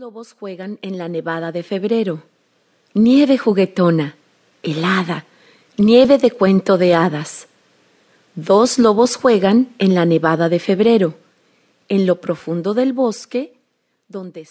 lobos juegan en la nevada de febrero. Nieve juguetona, helada, nieve de cuento de hadas. Dos lobos juegan en la nevada de febrero, en lo profundo del bosque, donde